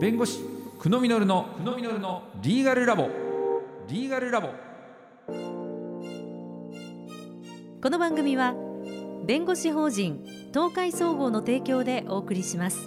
弁護士久野実の久野実のリーガルラボ。リーガルラボ。この番組は弁護士法人東海総合の提供でお送りします。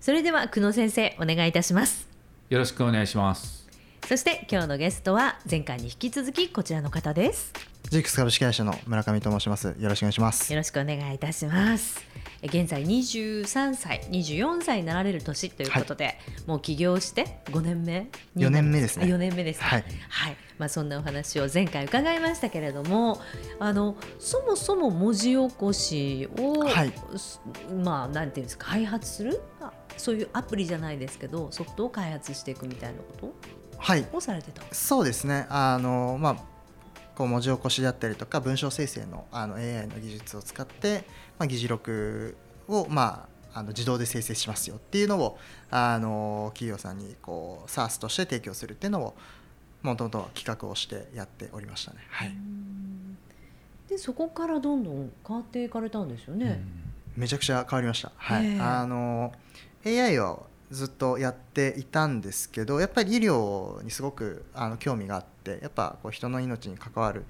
それでは久野先生お願いいたします。よろしくお願いします。そして今日のゲストは前回に引き続きこちらの方ですジークス株式会社の村上と申します。よろしくお願いします。よろしくお願いいたします。現在23歳24歳になられる年ということで、はい、もう起業して5年目4年目ですね。4年目です、はい、はい、まあ、そんなお話を前回伺いましたけれどもあのそもそも文字起こしを、はい、まあなんていうんですか開発する？そういうアプリじゃないですけどソフトを開発していくみたいなこと？はい、をされてた。そうですね。あの、まあ、こう文字起こしだったりとか文章生成のあの AI の技術を使って、まあ、議事録を、まあ、あの自動で生成しますよっていうのをあの企業さんにこう SARS として提供するっていうのをもともと企画をしてやっておりましたね。はい、でそこからどんどん変わっていかれたんですよね。めちゃくちゃ変わりました。はい、あの AI をずっとやっていたんですけどやっぱり医療にすごくあの興味があってやっぱこう人の命に関わるっ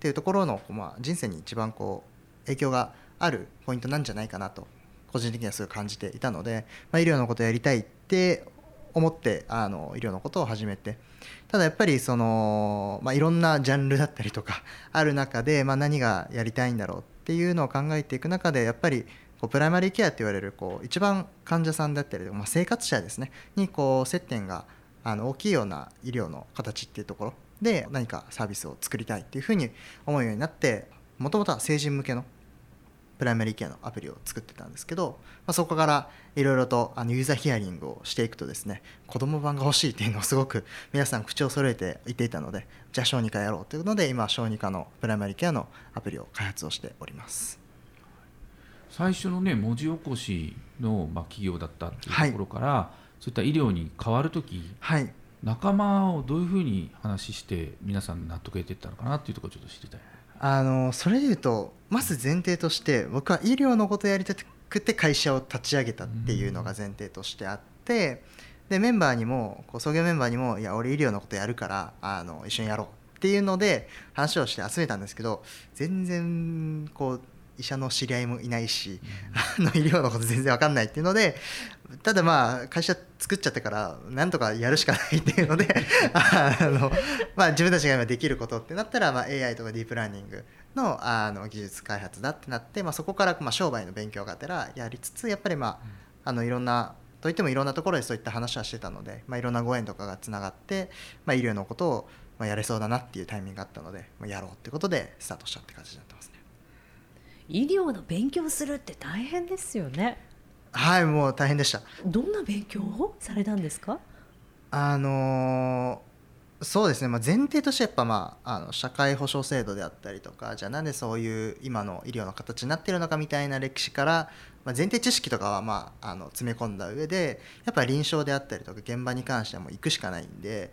ていうところの、まあ、人生に一番こう影響があるポイントなんじゃないかなと個人的にはすごい感じていたので、まあ、医療のことやりたいって思ってあの医療のことを始めてただやっぱりその、まあ、いろんなジャンルだったりとかある中で、まあ、何がやりたいんだろうっていうのを考えていく中でやっぱりこうプライマリーケアって言われるこう一番患者さんだったりとか、まあ、生活者ですね。にこう接点があの大きいような医療の形っていうところ。で何かサービスを作りたいっていうふうに思うようになってもともとは成人向けのプライマリーケアのアプリを作ってたんですけど、まあ、そこからいろいろとあのユーザーヒアリングをしていくとですね子供版が欲しいっていうのをすごく皆さん口を揃えて言っていたのでじゃあ小児科やろうというので今小児科のプライマリーケアのアプリを開発をしております。最初のね文字起こしの、まあ、企業だったっていうところから、はい、そういった医療に変わる時、はい、仲間をどういうふうに話して皆さん納得得ていったのかなっていうところちょっと知りたい。あのそれでいうとまず前提として僕は医療のことやりたくて会社を立ち上げたっていうのが前提としてあってでメンバーにもこう創業メンバーにも「いや俺医療のことやるからあの一緒にやろう」っていうので話をして集めたんですけど全然こう医者の知り合いもいないし、あの医療のこと全然分かんないっていうのでただまあ会社作っちゃってからなんとかやるしかないっていうので あの、まあ、自分たちが今できることってなったら、まあ、AI とかディープラーニングのあの技術開発だってなって、まあ、そこからまあ商売の勉強がてらやりつつやっぱりまああのいろんなといってもいろんなところでそういった話はしてたので、まあ、いろんなご縁とかがつながって、まあ、医療のことをまあやれそうだなっていうタイミングがあったので、まあ、やろうってことでスタートしたって感じになってますね。医療の勉強するって大変ですよね。はいもう大変でした。どんな勉強をされたんですか？あのー、そうですね、まあ、前提としてやっぱ、まあ、あの社会保障制度であったりとかじゃあなんでそういう今の医療の形になってるのかみたいな歴史から、まあ、前提知識とかは、まあ、あの詰め込んだ上でやっぱ臨床であったりとか現場に関してはもう行くしかないんで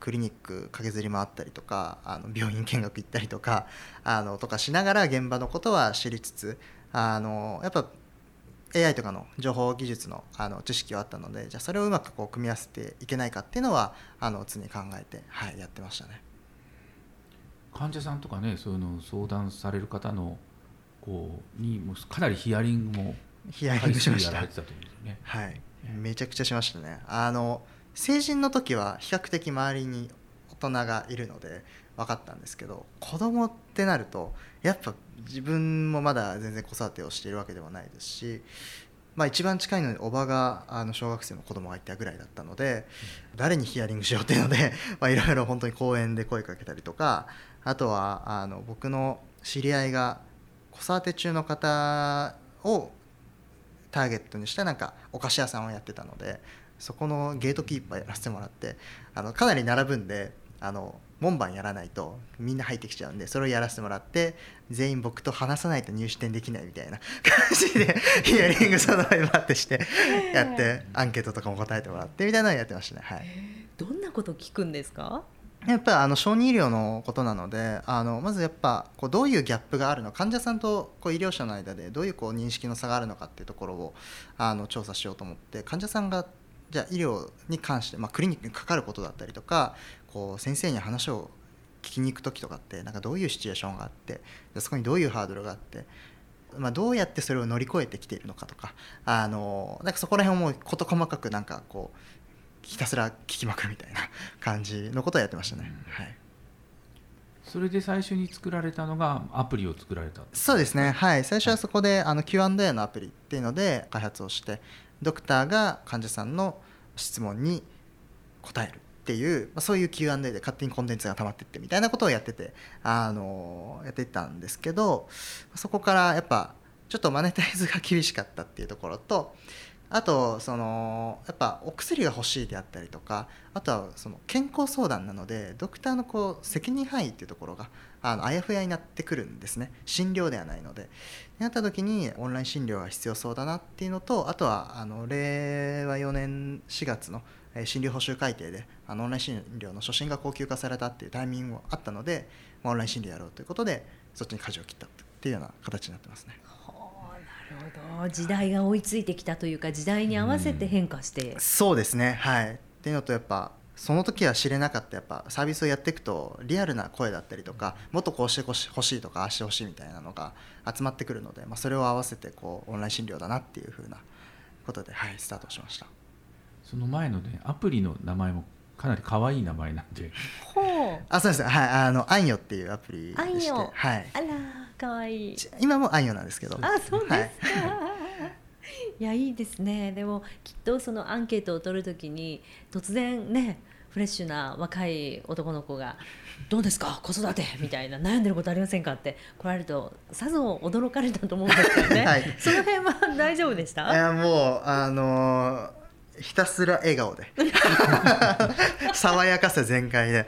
クリニック駆けずり回ったりとかあの病院見学行ったりとかあのとかしながら現場のことは知りつつあのやっぱ AI とかの情報技術のあの知識はあったのでじゃあそれをうまくこう組み合わせていけないかっていうのはあの常に考えて、はい、やってましたね。患者さんとかねそういうのを相談される方のこうにもかなりヒアリングもヒアリングしました、ね、はい。めちゃくちゃしましたね。あの成人の時は比較的周りに大人がいるので分かったんですけど子供ってなるとやっぱ自分もまだ全然子育てをしているわけではないですし、まあ、一番近いのにおばがあの小学生の子供がいたぐらいだったので、誰にヒアリングしようっていうので いろいろ本当に公園で声かけたりとかあとはあの僕の知り合いが子育て中の方をターゲットにしたなんかお菓子屋さんをやってたのでそこのゲートキーパーやらせてもらってあのかなり並ぶんであの門番やらないとみんな入ってきちゃうんでそれをやらせてもらって全員僕と話さないと入試点できないみたいな感じでヒアリングその場バってしてやってアンケートとかも答えてもらってみたいなのをやってましたね。はい、どんなこと聞くんですか？やっぱりあの小児医療のことなのであのまずやっぱこうどういうギャップがあるの患者さんとこう医療者の間でどういうこう認識の差があるのかっていうところをあの調査しようと思って患者さんがじゃあ医療に関して、まあ、クリニックにかかることだったりとかこう先生に話を聞きに行く時とかってなんかどういうシチュエーションがあってそこにどういうハードルがあって、まあ、どうやってそれを乗り越えてきているのかとかあのなんかそこら辺をもう事細かくなんかこうひたすら聞きまくるみたいな 感じのことをやってましたね。はい。それで最初に作られたのがアプリを作られたそうですね。はい。最初はそこであの Q&A のアプリっていうので開発をしてドクターが患者さんの質問に答えるっていう、まあ、そういう Q&A で勝手にコンテンツが溜まってってみたいなことをやっててあのやっていったんですけどそこからやっぱちょっとマネタイズが厳しかったっていうところとあとそのやっぱお薬が欲しいであったりとかあとはその健康相談なのでドクターのこう責任範囲っていうところがあのあやふやになってくるんですね。診療ではないので。なった時にオンライン診療が必要そうだなっていうのとあとはあの令和4年4月の診療報酬改定であのオンライン診療の初診が高級化されたっていうタイミングもあったのでオンライン診療やろうということでそっちに舵を切ったっていうような形になってますね。るほど。時代が追いついてきたというか時代に合わせて変化して、うん、そうですね。はい。っていうのとやっぱその時は知れなかった。やっぱサービスをやっていくとリアルな声だったりとかもっとこうしてほしいとかああしてほしいみたいなのが集まってくるので、まあ、それを合わせてこうオンライン診療だなっていうふうなことで、はい、スタートしました。その前のねアプリの名前もかなり可愛い名前なんで。ほう。あそうです。はいあのアンヨっていうアプリでしてはい。あら可愛い。今もあんよなんですけど。あそうですか、はい、いやいいですね。でもきっとそのアンケートを取るときに突然ねフレッシュな若い男の子が「どうですか？子育て」みたいな「悩んでることありませんか?」って来られるとさぞ驚かれたと思うんですよね、はい、その辺は大丈夫でした？いやもうあのーひたすら笑顔で。爽やかさ全開で、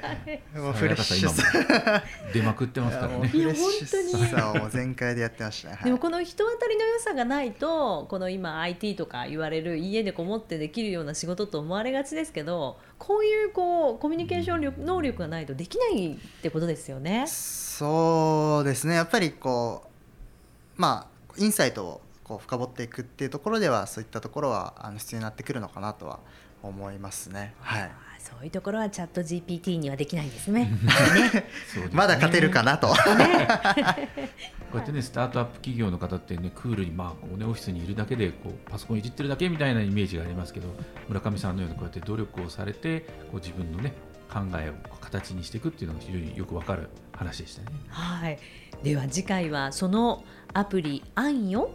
もうフレッシュさ。出まくってますからね。フレッシュさを全開でやってました、ね、でもこの人当たりの良さがないとこの今 IT とか言われる家でこもってできるような仕事と思われがちですけどこういうこうコミュニケーション力能力がないとできないってことですよね。そうですね。やっぱりこうまあインサイトをこう深掘っていくっていうところではそういったところはあの必要になってくるのかなとは思いますね。はい。そういうところはチャット GPT にはできないですね。ねまだ勝てるかなと。こうやってねスタートアップ企業の方ってねクールにまあこうねオフィスにいるだけでこうパソコンいじってるだけみたいなイメージがありますけど村上さんのようなこうやって努力をされてこう自分のね考えを形にしていくっていうのが非常によくわかる話でしたね。はい。では次回はそのアプリ「アンよ」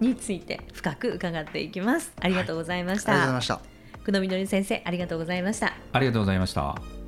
について深く伺っていきます。ありがとうございました、はい、ありがとうございました。久野みのり先生ありがとうございました。ありがとうございました